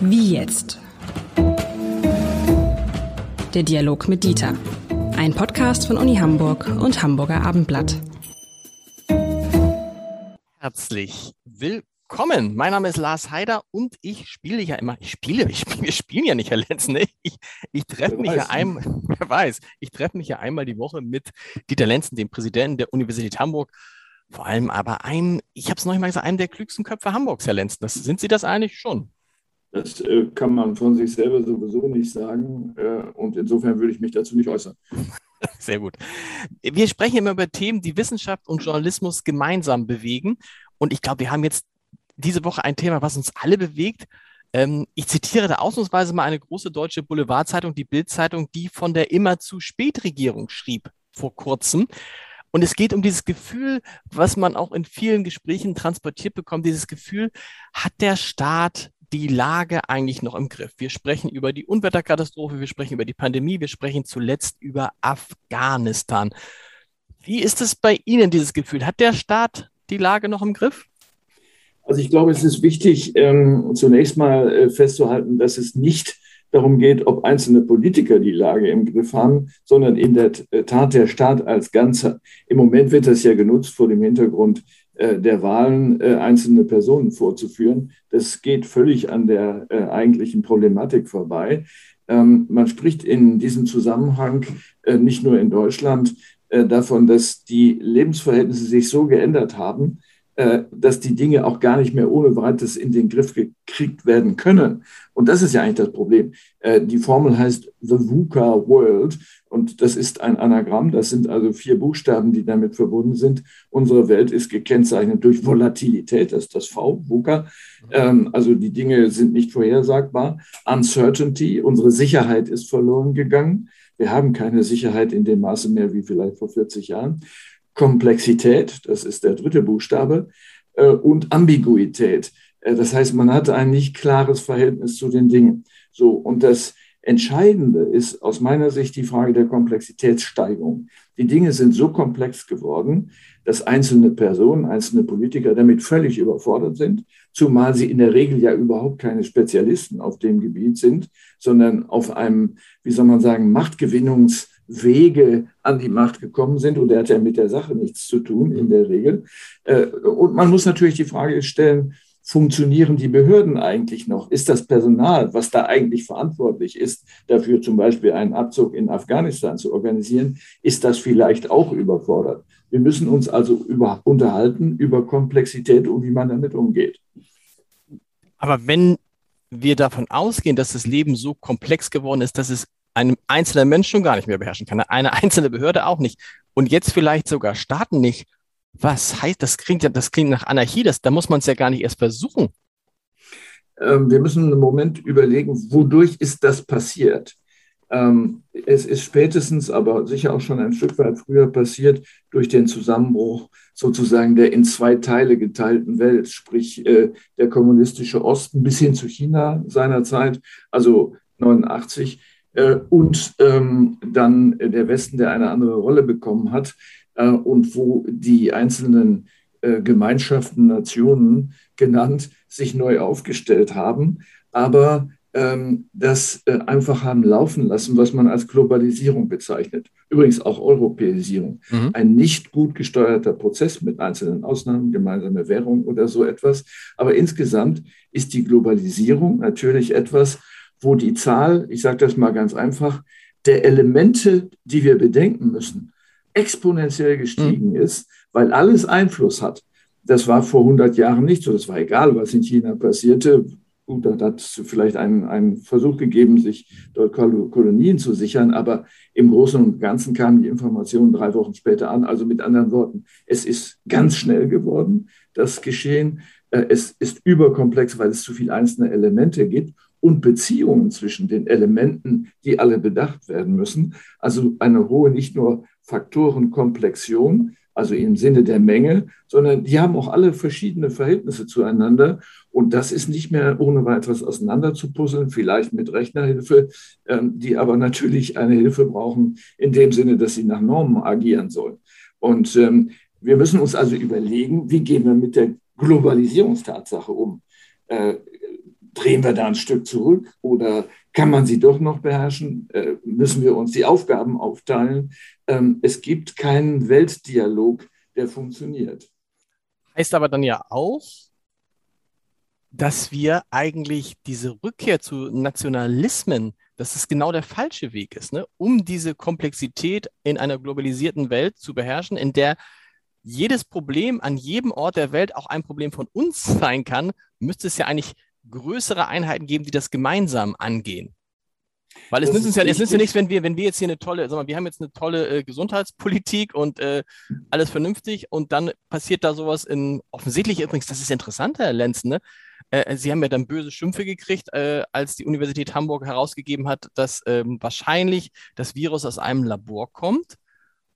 Wie jetzt? Der Dialog mit Dieter. Ein Podcast von Uni Hamburg und Hamburger Abendblatt. Herzlich willkommen. Mein Name ist Lars Heider und ich spiele ja immer, ich spiele, ich spiele, wir spielen ja nicht, Herr Lenz, ne? Ich, ich treffe mich ja einmal, wer weiß, ich treffe mich ja einmal die Woche mit Dieter Lenzen, dem Präsidenten der Universität Hamburg. Vor allem aber einem, ich habe es noch nicht mal gesagt, einem der klügsten Köpfe Hamburgs, Herr Lenzen. Das, sind Sie das eigentlich schon? Das äh, kann man von sich selber sowieso nicht sagen. Äh, und insofern würde ich mich dazu nicht äußern. Sehr gut. Wir sprechen immer über Themen, die Wissenschaft und Journalismus gemeinsam bewegen. Und ich glaube, wir haben jetzt diese Woche ein Thema, was uns alle bewegt. Ähm, ich zitiere da ausnahmsweise mal eine große deutsche Boulevardzeitung, die Bildzeitung, die von der immer zu spät Regierung schrieb vor kurzem. Und es geht um dieses Gefühl, was man auch in vielen Gesprächen transportiert bekommt, dieses Gefühl, hat der Staat die Lage eigentlich noch im Griff? Wir sprechen über die Unwetterkatastrophe, wir sprechen über die Pandemie, wir sprechen zuletzt über Afghanistan. Wie ist es bei Ihnen, dieses Gefühl? Hat der Staat die Lage noch im Griff? Also ich glaube, es ist wichtig, ähm, zunächst mal äh, festzuhalten, dass es nicht darum geht, ob einzelne Politiker die Lage im Griff haben, sondern in der Tat der Staat als Ganzer. Im Moment wird das ja genutzt vor dem Hintergrund äh, der Wahlen äh, einzelne Personen vorzuführen. Das geht völlig an der äh, eigentlichen Problematik vorbei. Ähm, man spricht in diesem Zusammenhang nicht nur in Deutschland davon, dass die Lebensverhältnisse sich so geändert haben, äh, dass die Dinge auch gar nicht mehr ohne weiteres in den Griff gekriegt werden können. Und das ist ja eigentlich das Problem. Äh, die Formel heißt The VUCA World und das ist ein Anagramm. Das sind also vier Buchstaben, die damit verbunden sind. Unsere Welt ist gekennzeichnet durch Volatilität, das ist das V, VUCA. Ähm, also die Dinge sind nicht vorhersagbar. Uncertainty, unsere Sicherheit ist verloren gegangen. Wir haben keine Sicherheit in dem Maße mehr wie vielleicht vor 40 Jahren. Komplexität, das ist der dritte Buchstabe, äh, und Ambiguität. Äh, das heißt, man hat ein nicht klares Verhältnis zu den Dingen. So, und das Entscheidende ist aus meiner Sicht die Frage der Komplexitätssteigerung. Die Dinge sind so komplex geworden, dass einzelne Personen, einzelne Politiker damit völlig überfordert sind, zumal sie in der Regel ja überhaupt keine Spezialisten auf dem Gebiet sind, sondern auf einem, wie soll man sagen, Machtgewinnungs- Wege an die Macht gekommen sind. Und er hat ja mit der Sache nichts zu tun in der Regel. Äh, und man muss natürlich die Frage stellen, funktionieren die Behörden eigentlich noch? Ist das Personal, was da eigentlich verantwortlich ist, dafür zum Beispiel einen Abzug in Afghanistan zu organisieren, ist das vielleicht auch überfordert? Wir müssen uns also über, unterhalten über Komplexität und wie man damit umgeht. Aber wenn wir davon ausgehen, dass das Leben so komplex geworden ist, dass es ein einzelner Mensch schon gar nicht mehr beherrschen kann, eine einzelne Behörde auch nicht und jetzt vielleicht sogar Staaten nicht. Was heißt, das klingt ja, das klingt nach Anarchie, das, da muss man es ja gar nicht erst versuchen. Ähm, wir müssen einen Moment überlegen, wodurch ist das passiert? Ähm, es ist spätestens, aber sicher auch schon ein Stück weit früher passiert durch den Zusammenbruch sozusagen der in zwei Teile geteilten Welt, sprich äh, der kommunistische Osten bis hin zu China seinerzeit, also 89 äh, und ähm, dann der Westen, der eine andere Rolle bekommen hat äh, und wo die einzelnen äh, Gemeinschaften, Nationen genannt, sich neu aufgestellt haben, aber ähm, das äh, einfach haben laufen lassen, was man als Globalisierung bezeichnet. Übrigens auch Europäisierung. Mhm. Ein nicht gut gesteuerter Prozess mit einzelnen Ausnahmen, gemeinsame Währung oder so etwas. Aber insgesamt ist die Globalisierung natürlich etwas, wo die Zahl, ich sage das mal ganz einfach, der Elemente, die wir bedenken müssen, exponentiell gestiegen mhm. ist, weil alles Einfluss hat. Das war vor 100 Jahren nicht so. Das war egal, was in China passierte. Gut, da hat es vielleicht einen, einen Versuch gegeben, sich dort Kolonien zu sichern, aber im Großen und Ganzen kamen die Informationen drei Wochen später an. Also mit anderen Worten, es ist ganz schnell geworden, das Geschehen. Äh, es ist überkomplex, weil es zu viele einzelne Elemente gibt und Beziehungen zwischen den Elementen, die alle bedacht werden müssen. Also eine hohe nicht nur Faktorenkomplexion, also im Sinne der Menge, sondern die haben auch alle verschiedene Verhältnisse zueinander. Und das ist nicht mehr ohne weiteres auseinanderzupuzzeln, vielleicht mit Rechnerhilfe, ähm, die aber natürlich eine Hilfe brauchen in dem Sinne, dass sie nach Normen agieren sollen. Und ähm, wir müssen uns also überlegen, wie gehen wir mit der Globalisierungstatsache um. Drehen wir da ein Stück zurück oder kann man sie doch noch beherrschen? Äh, müssen wir uns die Aufgaben aufteilen? Ähm, es gibt keinen Weltdialog, der funktioniert. Heißt aber dann ja auch, dass wir eigentlich diese Rückkehr zu Nationalismen, dass es genau der falsche Weg ist, ne? um diese Komplexität in einer globalisierten Welt zu beherrschen, in der jedes Problem an jedem Ort der Welt auch ein Problem von uns sein kann, müsste es ja eigentlich größere Einheiten geben, die das gemeinsam angehen. Weil es nützt uns ja, es nützt ja nichts, wenn wir, wenn wir jetzt hier eine tolle, sag mal, wir haben jetzt eine tolle äh, Gesundheitspolitik und äh, alles vernünftig und dann passiert da sowas in, offensichtlich übrigens, das ist interessant, Herr Lenz, ne? Äh, Sie haben ja dann böse Schimpfe gekriegt, äh, als die Universität Hamburg herausgegeben hat, dass ähm, wahrscheinlich das Virus aus einem Labor kommt.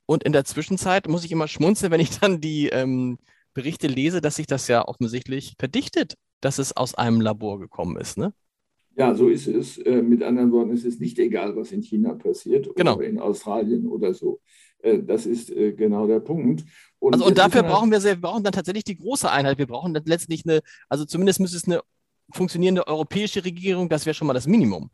Und in der Zwischenzeit muss ich immer schmunzeln, wenn ich dann die ähm, Berichte lese, dass sich das ja offensichtlich verdichtet, dass es aus einem Labor gekommen ist, ne? Ja, so ist es. Äh, mit anderen Worten, es ist nicht egal, was in China passiert genau. oder in Australien oder so. Äh, das ist äh, genau der Punkt. Und, also, und dafür brauchen wir, sehr, wir brauchen dann tatsächlich die große Einheit. Wir brauchen dann letztlich eine, also zumindest müsste es eine funktionierende europäische Regierung, das wäre schon mal das Minimum.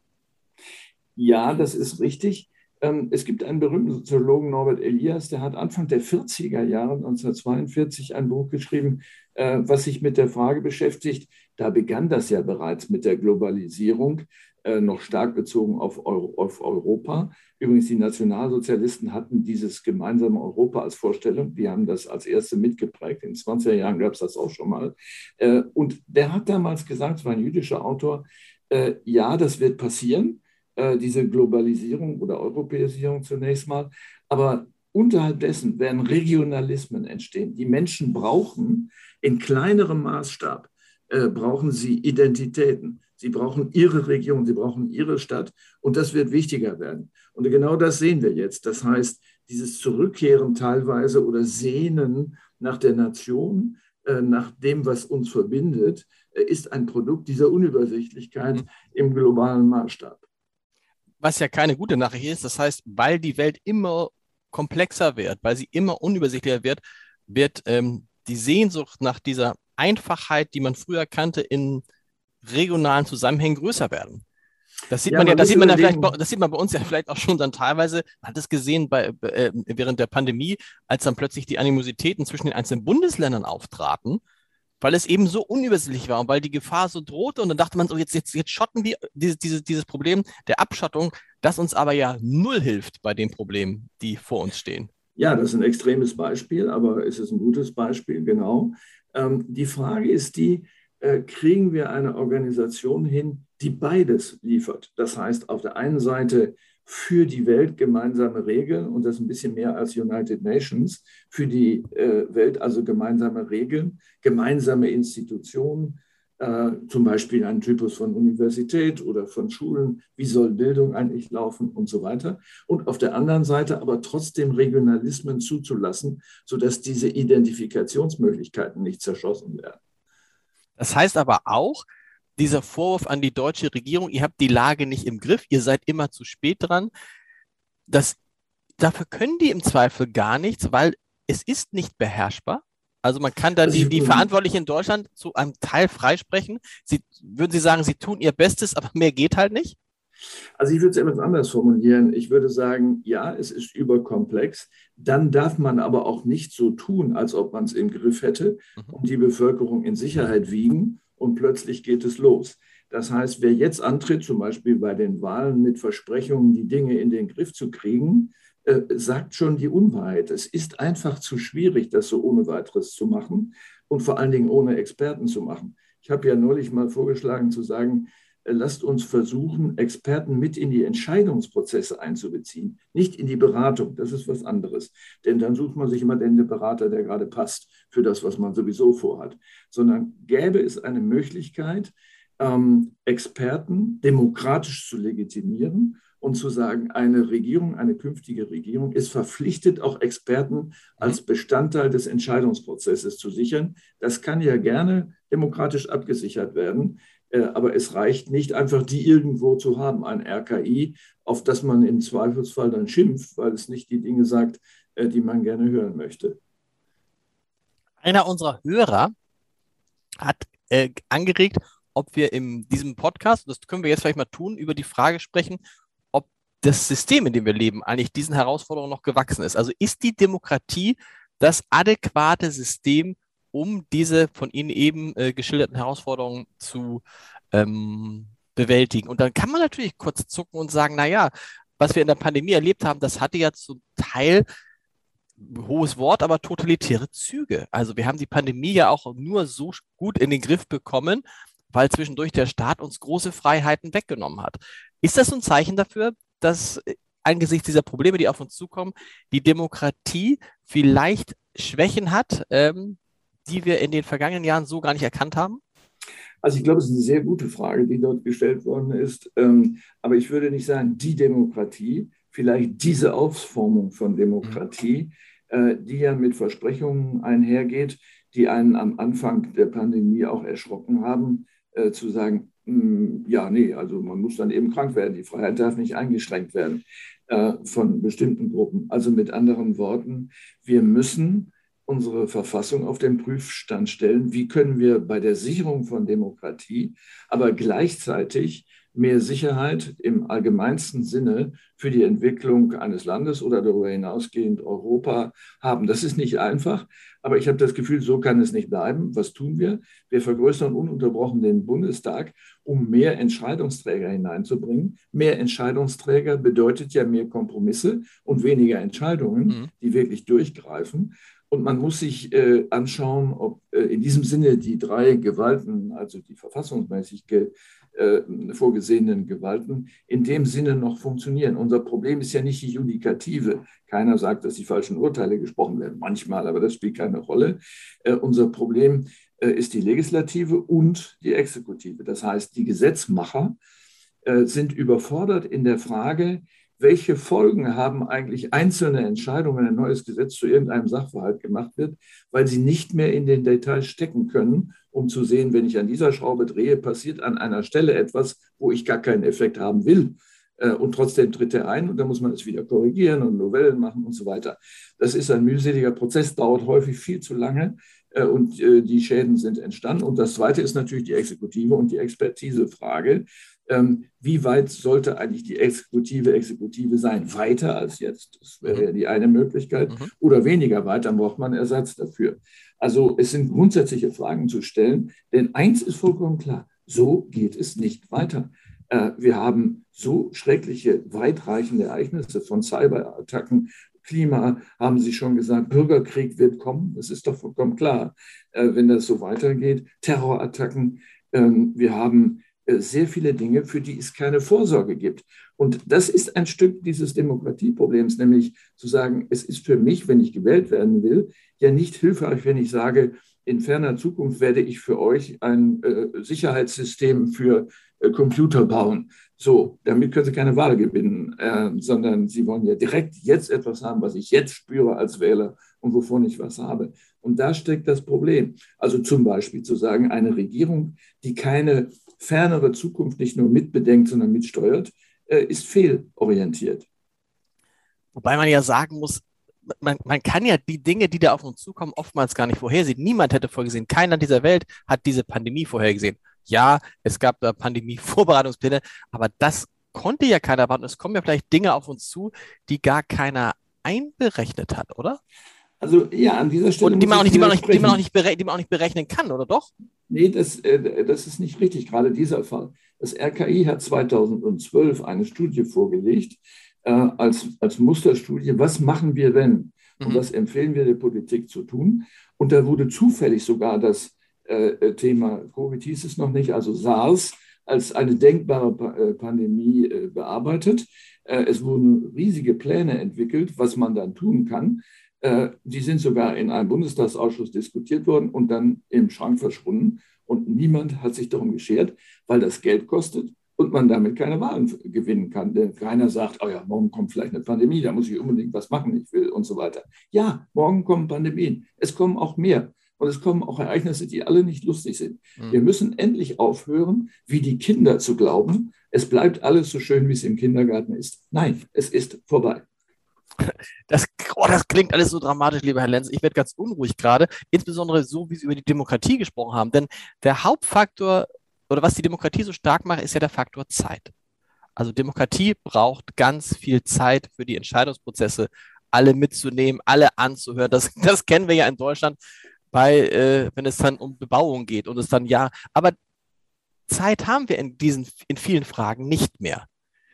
Ja, das ist richtig. Ähm, es gibt einen berühmten Soziologen, Norbert Elias, der hat Anfang der 40er Jahre, 1942, ein Buch geschrieben, äh, was sich mit der Frage beschäftigt. Da begann das ja bereits mit der Globalisierung, äh, noch stark bezogen auf, Europa. Übrigens, die Nationalsozialisten hatten dieses gemeinsame Europa als Vorstellung. Die haben das als erste mitgeprägt. In den 20er Jahren gab es das auch schon mal. Äh, und der hat damals gesagt, es war ein jüdischer Autor, ja, das wird passieren äh, diese Globalisierung oder Europäisierung zunächst mal. Aber unterhalb dessen werden Regionalismen entstehen. Die Menschen brauchen in kleinerem Maßstab, äh, brauchen sie Identitäten. Sie brauchen ihre Region, sie brauchen ihre Stadt und das wird wichtiger werden. Und genau das sehen wir jetzt. Das heißt, dieses Zurückkehren teilweise oder Sehnen nach der Nation, äh, nach dem, was uns verbindet, äh, ist ein Produkt dieser Unübersichtlichkeit im globalen Maßstab was ja keine gute Nachricht ist. Das heißt, weil die Welt immer komplexer wird, weil sie immer unübersichtlicher wird, wird ähm, die Sehnsucht nach dieser Einfachheit, die man früher kannte, in regionalen Zusammenhängen größer werden. Das sieht ja, man ja, das sieht man ja vielleicht, das sieht man bei uns ja vielleicht auch schon dann teilweise, man hat es gesehen bei, äh, während der Pandemie, als dann plötzlich die Animositäten zwischen den einzelnen Bundesländern auftraten weil es eben so unübersichtlich war und weil die Gefahr so drohte. Und dann dachte man so, jetzt, jetzt, jetzt schotten wir dieses, dieses, dieses Problem der Abschottung, das uns aber ja null hilft bei den Problemen, die vor uns stehen. Ja, das ist ein extremes Beispiel, aber es ist ein gutes Beispiel, genau. Ähm, die Frage ist die, äh, kriegen wir eine Organisation hin, die beides liefert? Das heißt, auf der einen Seite für die Welt gemeinsame Regeln und das ein bisschen mehr als United Nations, für die äh, Welt also gemeinsame Regeln, gemeinsame Institutionen, äh, zum Beispiel ein Typus von Universität oder von Schulen, wie soll Bildung eigentlich laufen und so weiter. Und auf der anderen Seite aber trotzdem Regionalismen zuzulassen, sodass diese Identifikationsmöglichkeiten nicht zerschossen werden. Das heißt aber auch, dieser Vorwurf an die deutsche Regierung, ihr habt die Lage nicht im Griff, ihr seid immer zu spät dran, das, dafür können die im Zweifel gar nichts, weil es ist nicht beherrschbar. Also man kann da die, die Verantwortlichen in Deutschland zu einem Teil freisprechen. Sie, würden Sie sagen, sie tun ihr Bestes, aber mehr geht halt nicht? Also ich würde es etwas anders formulieren. Ich würde sagen, ja, es ist überkomplex. Dann darf man aber auch nicht so tun, als ob man es im Griff hätte mhm. und die Bevölkerung in Sicherheit wiegen und plötzlich geht es los. Das heißt, wer jetzt antritt, zum Beispiel bei den Wahlen mit Versprechungen, die Dinge in den Griff zu kriegen, äh, sagt schon die Unwahrheit. Es ist einfach zu schwierig, das so ohne weiteres zu machen und vor allen Dingen ohne Experten zu machen. Ich habe ja neulich mal vorgeschlagen zu sagen, lasst uns versuchen, Experten mit in die Entscheidungsprozesse einzubeziehen, nicht in die Beratung. Das ist was anderes. Denn dann sucht man sich immer den Berater, der gerade passt für das, was man sowieso vorhat. Sondern gäbe es eine Möglichkeit, ähm, Experten demokratisch zu legitimieren und zu sagen, eine Regierung, eine künftige Regierung ist verpflichtet, auch Experten als Bestandteil des Entscheidungsprozesses zu sichern. Das kann ja gerne demokratisch abgesichert werden. Äh, aber es reicht nicht einfach, die irgendwo zu haben, ein RKI, auf das man im Zweifelsfall dann schimpft, weil es nicht die Dinge sagt, äh, die man gerne hören möchte. Einer unserer Hörer hat äh, angeregt, ob wir in diesem Podcast, das können wir jetzt vielleicht mal tun, über die Frage sprechen, ob das System, in dem wir leben, eigentlich diesen Herausforderungen noch gewachsen ist. Also ist die Demokratie das adäquate System, um diese von Ihnen eben äh, geschilderten Herausforderungen zu ähm, bewältigen? Und dann kann man natürlich kurz zucken und sagen, naja, was wir in der Pandemie erlebt haben, das hatte ja zum Teil hohes Wort, aber totalitäre Züge. Also wir haben die Pandemie ja auch nur so gut in den Griff bekommen, weil zwischendurch der Staat uns große Freiheiten weggenommen hat. Ist das ein Zeichen dafür, dass äh, angesichts dieser Probleme, die auf uns zukommen, die Demokratie vielleicht Schwächen hat, ähm, die wir in den vergangenen Jahren so gar nicht erkannt haben? Also ich glaube, es ist eine sehr gute Frage, die dort gestellt worden ist. Ähm, aber ich würde nicht sagen, die Demokratie, vielleicht diese Ausformung von Demokratie, äh, die ja mit Versprechungen einhergeht, die einen am Anfang der Pandemie auch erschrocken haben, äh, zu sagen, hm, ja, nee, also man muss dann eben krank werden, die Freiheit darf nicht eingeschränkt werden äh, von bestimmten Gruppen. Also mit anderen Worten, wir müssen unsere Verfassung auf den Prüfstand stellen. Wie können wir bei der Sicherung von Demokratie, aber gleichzeitig mehr Sicherheit im allgemeinsten Sinne für die Entwicklung eines Landes oder darüber hinausgehend Europa haben. Das ist nicht einfach, aber ich habe das Gefühl, so kann es nicht bleiben. Was tun wir? Wir vergrößern ununterbrochen den Bundestag, um mehr Entscheidungsträger hineinzubringen. Mehr Entscheidungsträger bedeutet ja mehr Kompromisse und weniger Entscheidungen, mhm. die wirklich durchgreifen. Und man muss sich äh, anschauen, ob äh, in diesem Sinne die drei Gewalten, also die verfassungsmäßig ge, äh, vorgesehenen Gewalten, in dem Sinne noch funktionieren. Unser Problem ist ja nicht die Judikative. Keiner sagt, dass die falschen Urteile gesprochen werden, manchmal, aber das spielt keine Rolle. Äh, unser Problem äh, ist die Legislative und die Exekutive. Das heißt, die Gesetzmacher äh, sind überfordert in der Frage, welche Folgen haben eigentlich einzelne Entscheidungen, wenn ein neues Gesetz zu irgendeinem Sachverhalt gemacht wird, weil sie nicht mehr in den Details stecken können, um zu sehen, wenn ich an dieser Schraube drehe, passiert an einer Stelle etwas, wo ich gar keinen Effekt haben will. Äh, und trotzdem tritt er ein und dann muss man es wieder korrigieren und Novellen machen und so weiter. Das ist ein mühseliger Prozess, dauert häufig viel zu lange und äh, die Schäden sind entstanden. Und das Zweite ist natürlich die Exekutive und die Expertisefrage. Ähm, wie weit sollte eigentlich die Exekutive Exekutive sein? Weiter als jetzt, das wäre ja die eine Möglichkeit, mhm. oder weniger weit, dann braucht man Ersatz dafür. Also es sind grundsätzliche Fragen zu stellen, denn eins ist vollkommen klar, so geht es nicht weiter. Äh, wir haben so schreckliche, weitreichende Ereignisse von Cyberattacken, Klima, haben Sie schon gesagt, Bürgerkrieg wird kommen, das ist doch vollkommen klar, äh, wenn das so weitergeht. Terrorattacken, ähm, wir haben äh, sehr viele Dinge, für die es keine Vorsorge gibt. Und das ist ein Stück dieses Demokratieproblems, nämlich zu sagen, es ist für mich, wenn ich gewählt werden will, ja nicht hilfreich, wenn ich sage, in ferner Zukunft werde ich für euch ein äh, Sicherheitssystem für Computer bauen. So, damit können Sie keine Wahl gewinnen, äh, sondern Sie wollen ja direkt jetzt etwas haben, was ich jetzt spüre als Wähler und wovon ich was habe. Und da steckt das Problem. Also zum Beispiel zu sagen, eine Regierung, die keine fernere Zukunft nicht nur mitbedenkt, sondern mitsteuert, äh, ist fehlorientiert. Wobei man ja sagen muss, man, man, kann ja die Dinge, die da auf uns zukommen, oftmals gar nicht vorhersehen. Niemand hätte vorgesehen, keiner dieser Welt hat diese Pandemie vorhergesehen. Ja, es gab da Pandemie-Vorbereitungspläne, aber das konnte ja keiner erwarten. Es kommen ja vielleicht Dinge auf uns zu, die gar keiner einberechnet hat, oder? Also ja, an dieser Stelle. Und die man, auch nicht, die, man nicht, die, man auch nicht die man auch nicht berechnen kann, oder doch? Nee, das, äh, das ist nicht richtig, gerade dieser Fall. Das RKI hat 2012 eine Studie vorgelegt äh, als, als Musterstudie, was machen wir wenn? Und mhm. was empfehlen wir der Politik zu tun? Und da wurde zufällig sogar das Thema Covid hieß es noch nicht, also SARS, als eine denkbare Pandemie bearbeitet. Es wurden riesige Pläne entwickelt, was man dann tun kann. Äh, die sind sogar in einem Bundestagsausschuss diskutiert worden und dann im Schrank verschwunden. Und niemand hat sich darum geschert, weil das Geld kostet und man damit keine Wahlen gewinnen kann. Denn keiner sagt, oh ja, morgen kommt vielleicht eine Pandemie, da muss ich unbedingt was machen, ich will und so weiter. Ja, morgen kommen Pandemien. Es kommen auch mehr. Und es kommen auch Ereignisse, die alle nicht lustig sind. Mhm. Wir müssen endlich aufhören, wie die Kinder zu glauben, es bleibt alles so schön, wie es im Kindergarten ist. Nein, es ist vorbei. Das, oh, das klingt alles so dramatisch, lieber Herr Lenz. Ich werde ganz unruhig gerade, insbesondere so, wie Sie über die Demokratie gesprochen haben. Denn der Hauptfaktor oder was die Demokratie so stark macht, ist ja der Faktor Zeit. Also Demokratie braucht ganz viel Zeit für die Entscheidungsprozesse, alle mitzunehmen, alle anzuhören. Das, das kennen wir ja in Deutschland bei, äh, wenn es dann um Bebauung geht und es dann ja, aber Zeit haben wir in diesen, in vielen Fragen nicht mehr.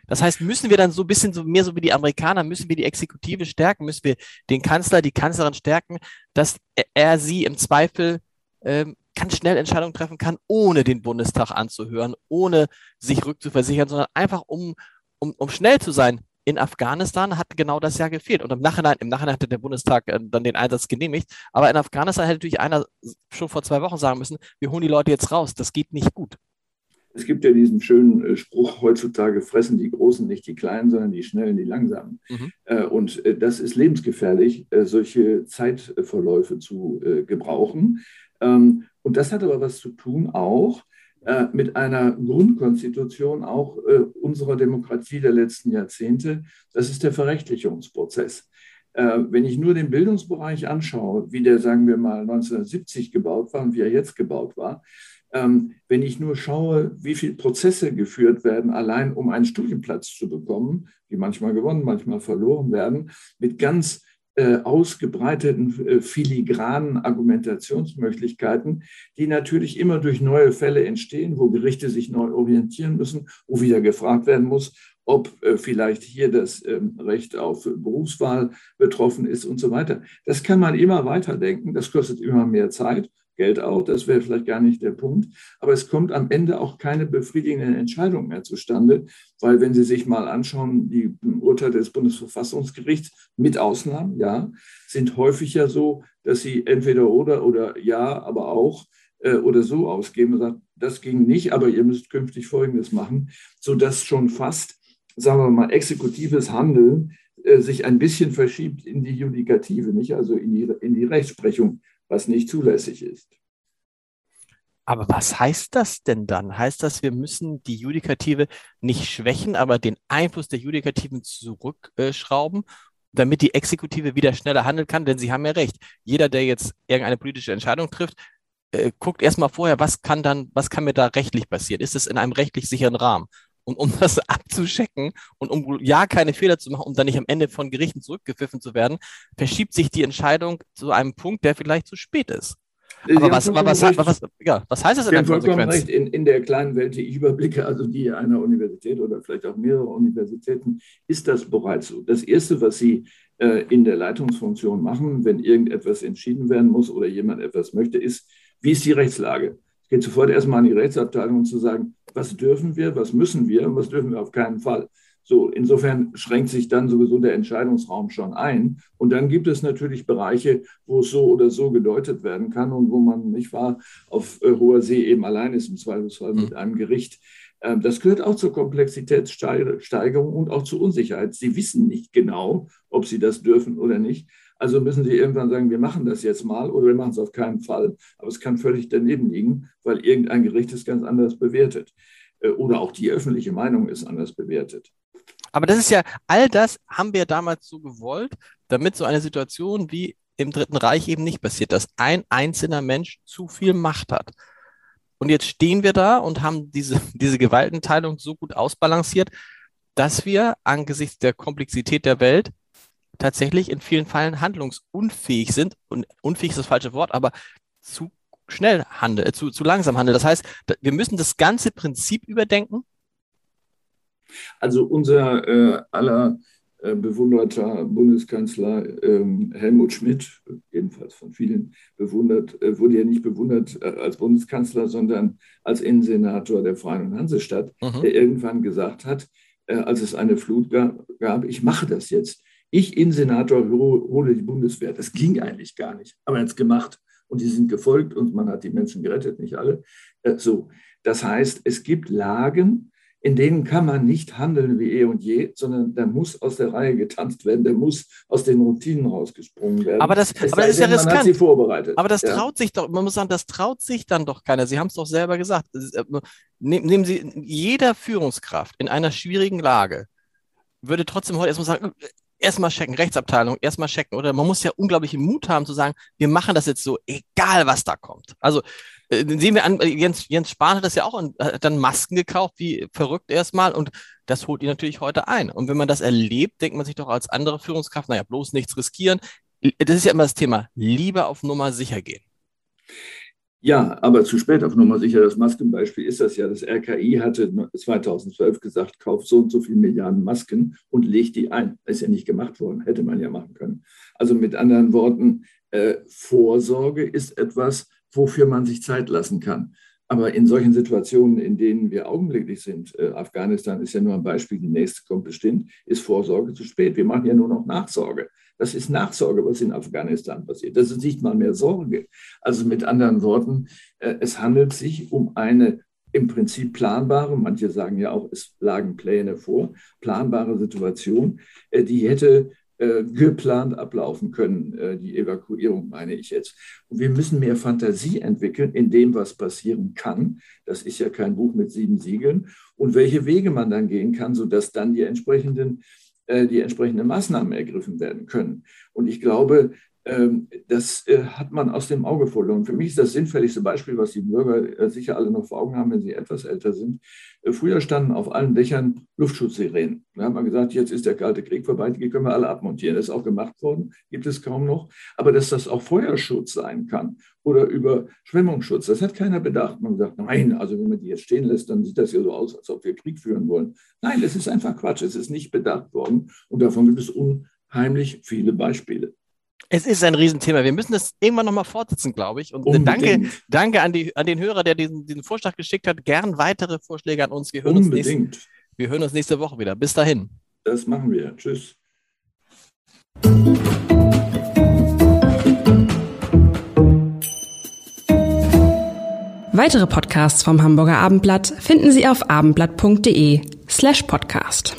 Das heißt, müssen wir dann so ein bisschen so mehr so wie die Amerikaner, müssen wir die Exekutive stärken, müssen wir den Kanzler, die Kanzlerin stärken, dass er sie im Zweifel ähm, ganz schnell Entscheidungen treffen kann, ohne den Bundestag anzuhören, ohne sich rückzuversichern, sondern einfach um, um, um schnell zu sein. In Afghanistan hat genau das ja gefehlt. Und im Nachhinein, im Nachhinein hatte der Bundestag äh, dann den Einsatz genehmigt. Aber in Afghanistan hätte natürlich einer schon vor zwei Wochen sagen müssen, wir holen die Leute jetzt raus. Das geht nicht gut. Es gibt ja diesen schönen äh, Spruch heutzutage, fressen die Großen nicht die Kleinen, sondern die Schnellen die Langsamen. Mhm. Äh, und das ist lebensgefährlich, solche Zeitverläufe zu gebrauchen. Ähm, und das hat aber was zu tun auch mit einer Grundkonstitution auch unserer Demokratie der letzten Jahrzehnte. Das ist der Verrechtlichungsprozess. Wenn ich nur den Bildungsbereich anschaue, wie der, sagen wir mal, 1970 gebaut war und wie er jetzt gebaut war, ähm, wenn ich nur schaue, wie viele Prozesse geführt werden, allein um einen Studienplatz zu bekommen, die manchmal gewonnen, manchmal verloren werden, mit ganz äh, ausgebreiteten äh, filigranen Argumentationsmöglichkeiten, die natürlich immer durch neue Fälle entstehen, wo Gerichte sich neu orientieren müssen, wo wieder gefragt werden muss, ob äh, vielleicht hier das ähm, Recht auf Berufswahl betroffen ist und so weiter. Das kann man immer weiterdenken, das kostet immer mehr Zeit Geld auch, das wäre vielleicht gar nicht der Punkt. Aber es kommt am Ende auch keine befriedigende Entscheidung mehr zustande, weil wenn Sie sich mal anschauen, die Urteile des Bundesverfassungsgerichts mit Ausnahmen, ja, sind häufig ja so, dass sie entweder oder oder ja, aber auch äh, oder so ausgeben und sagen, das ging nicht, aber ihr müsst künftig Folgendes machen, sodass schon fast, sagen wir mal, exekutives Handeln äh, sich ein bisschen verschiebt in die Judikative, nicht also in die, in die Rechtsprechung was nicht zulässig ist. Aber was heißt das denn dann? Heißt das, wir müssen die Judikative nicht schwächen, aber den Einfluss der Judikativen zurückschrauben, damit die Exekutive wieder schneller handeln kann? Denn Sie haben ja recht. Jeder, der jetzt irgendeine politische Entscheidung trifft, äh, guckt erstmal vorher, was kann dann, was kann mir da rechtlich passieren? Ist es in einem rechtlich sicheren Rahmen? Und um das abzuschecken und um ja keine Fehler zu machen, um dann nicht am Ende von Gerichten zurückgepfiffen zu werden, verschiebt sich die Entscheidung zu einem Punkt, der vielleicht zu spät ist. Aber was, aber was, was, ja, was, heißt das in der Konsequenz? Recht. In, in der kleinen Welt, die ich überblicke, also die einer Universität oder vielleicht auch mehrere Universitäten, ist das bereits so. Das Erste, was Sie äh, in der Leitungsfunktion machen, wenn irgendetwas entschieden werden muss oder jemand etwas möchte, ist, wie ist die Rechtslage? Geht sofort erstmal an die Rechtsabteilung um zu sagen, was dürfen wir, was müssen wir und was dürfen wir auf keinen Fall. So, insofern schränkt sich dann sowieso der Entscheidungsraum schon ein. Und dann gibt es natürlich Bereiche, wo es so oder so gedeutet werden kann und wo man nicht wahr auf äh, hoher See eben allein ist, im Zweifelsfall mit hm. einem Gericht. Ähm, das gehört auch zur Komplexitätssteigerung und auch zur Unsicherheit. Sie wissen nicht genau, ob sie das dürfen oder nicht. Also müssen Sie irgendwann sagen, wir machen das jetzt mal oder wir machen es auf keinen Fall. Aber es kann völlig daneben liegen, weil irgendein Gericht es ganz anders bewertet. Äh, oder auch die öffentliche Meinung ist anders bewertet. Aber das ist ja, all das haben wir damals so gewollt, damit so eine Situation wie im Dritten Reich eben nicht passiert, dass ein einzelner Mensch zu viel Macht hat. Und jetzt stehen wir da und haben diese, diese Gewaltenteilung so gut ausbalanciert, dass wir angesichts der Komplexität der Welt tatsächlich in vielen Fällen handlungsunfähig sind. Und unfähig ist das falsche Wort, aber zu schnell handeln, äh, zu, zu langsam handeln. Das heißt, wir müssen das ganze Prinzip überdenken. Also unser äh, aller äh, bewunderter Bundeskanzler ähm, Helmut Schmidt, jedenfalls von vielen bewundert, äh, wurde ja nicht bewundert äh, als Bundeskanzler, sondern als Innensenator der Freien Hansestadt, mhm. der irgendwann gesagt hat, äh, als es eine Flut gab, gab, ich mache das jetzt. Ich, Innensenator, hole die Bundeswehr. Das ging eigentlich gar nicht. Aber er hat es gemacht und die sind gefolgt und man hat die Menschen gerettet, nicht alle. Äh, so. Das heißt, es gibt Lagen, in denen kann man nicht handeln wie eh und je, sondern da muss aus der Reihe getanzt werden, der muss aus den Routinen rausgesprungen werden. Aber das, aber das ist ja riskant. hat sie vorbereitet. Aber das ja. traut sich doch, man muss sagen, das traut sich dann doch keiner. Sie haben es doch selber gesagt. Äh, nehmen Sie, jeder Führungskraft in einer schwierigen Lage würde trotzdem heute erstmal sagen, erstmal checken, Rechtsabteilung, erstmal checken. Oder man muss ja unglaublichen Mut haben zu sagen, wir machen das jetzt so, egal was da kommt. Also äh, sehen wir an, Jens, Jens Spahn hat das ja auch hat dann Masken gekauft, wie verrückt erstmal. Und das holt ihn natürlich heute ein. Und wenn man das erlebt, denkt man sich doch als andere Führungskraft, naja, bloß nichts riskieren. Das ist ja immer das Thema, lieber auf Nummer sicher gehen. Ja, aber zu spät auf Nummer sicher. Das Maskenbeispiel ist das ja. Das RKI hatte 2012 gesagt, kauft so und so viele Milliarden Masken und legt die ein. Ist ja nicht gemacht worden, hätte man ja machen können. Also mit anderen Worten, äh, Vorsorge ist etwas, wofür man sich Zeit lassen kann. Aber in solchen Situationen, in denen wir augenblicklich sind, äh, Afghanistan ist ja nur ein Beispiel, die nächste kommt bestimmt, ist Vorsorge zu spät. Wir machen ja nur noch Nachsorge. Das ist Nachsorge, was in Afghanistan passiert. Das ist nicht mal mehr Sorge. Also mit anderen Worten, äh, es handelt sich um eine im Prinzip planbare, manche sagen ja auch, es lagen Pläne vor, planbare Situation, äh, die hätte äh, geplant ablaufen können, die Evakuierung meine ich jetzt. Und wir müssen mehr Fantasie entwickeln in dem, was passieren kann. Das ist ja kein Buch mit sieben Siegeln. Und welche Wege man dann gehen kann, sodass dann die entsprechenden die entsprechenden Maßnahmen ergriffen werden können. Und ich glaube, das äh, hat man aus dem Auge verloren. Für mich ist das sinnfälligste Beispiel, was die Bürger äh, sicher alle noch vor Augen haben, wenn sie etwas älter sind. Früher standen auf allen Dächern Luftschutzsirenen. Da hat man gesagt, jetzt ist der Kalte Krieg vorbei, die können wir alle abmontieren. Das ist auch gemacht worden, gibt es kaum noch. Aber dass das auch Feuerschutz sein kann oder Überschwemmungsschutz, das hat keiner bedacht. Man sagt, nein, also wenn man die jetzt stehen lässt, dann sieht das ja so aus, als ob wir Krieg führen wollen. Nein, das ist einfach Quatsch. Es ist nicht bedacht worden. Und davon gibt es unheimlich viele Beispiele. Es ist ein Riesenthema. Wir müssen das irgendwann nochmal fortsetzen, glaube ich. Und äh, danke, danke an, die, an den Hörer, der diesen, diesen Vorschlag geschickt hat. Gern weitere Vorschläge an uns. Wir hören, Unbedingt. uns nächste, wir hören uns nächste Woche wieder. Bis dahin. Das machen wir. Tschüss. Weitere Podcasts vom Hamburger Abendblatt finden Sie auf abendblatt.de slash podcast.